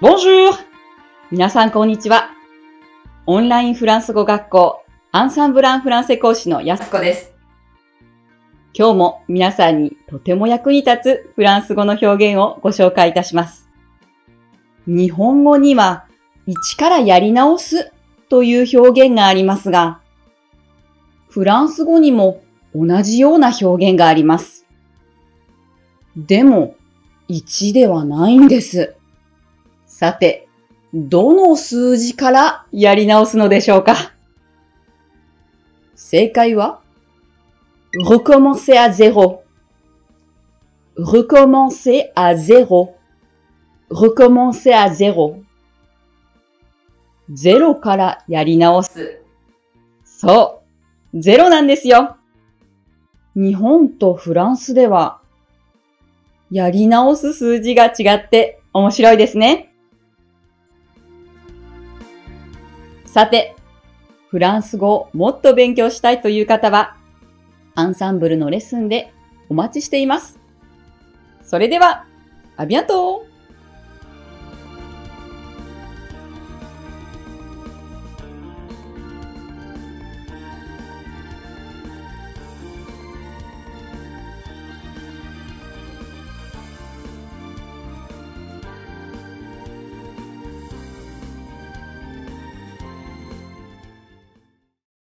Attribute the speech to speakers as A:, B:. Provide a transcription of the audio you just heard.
A: Bonjour! 皆さんこんにちは。オンラインフランス語学校アンサンブランフランセ講師のやすこです。今日も皆さんにとても役に立つフランス語の表現をご紹介いたします。日本語には一からやり直すという表現がありますが、フランス語にも同じような表現があります。でも、1ではないんです。さて、どの数字からやり直すのでしょうか？正解は、recommencer à zéro, recommencer à zéro, recommencer à zéro ゼロからやり直す。そう、ゼロなんですよ。日本とフランスでは、やり直す数字が違って面白いですね。さて、フランス語をもっと勉強したいという方は、アンサンブルのレッスンでお待ちしています。それでは、アビアント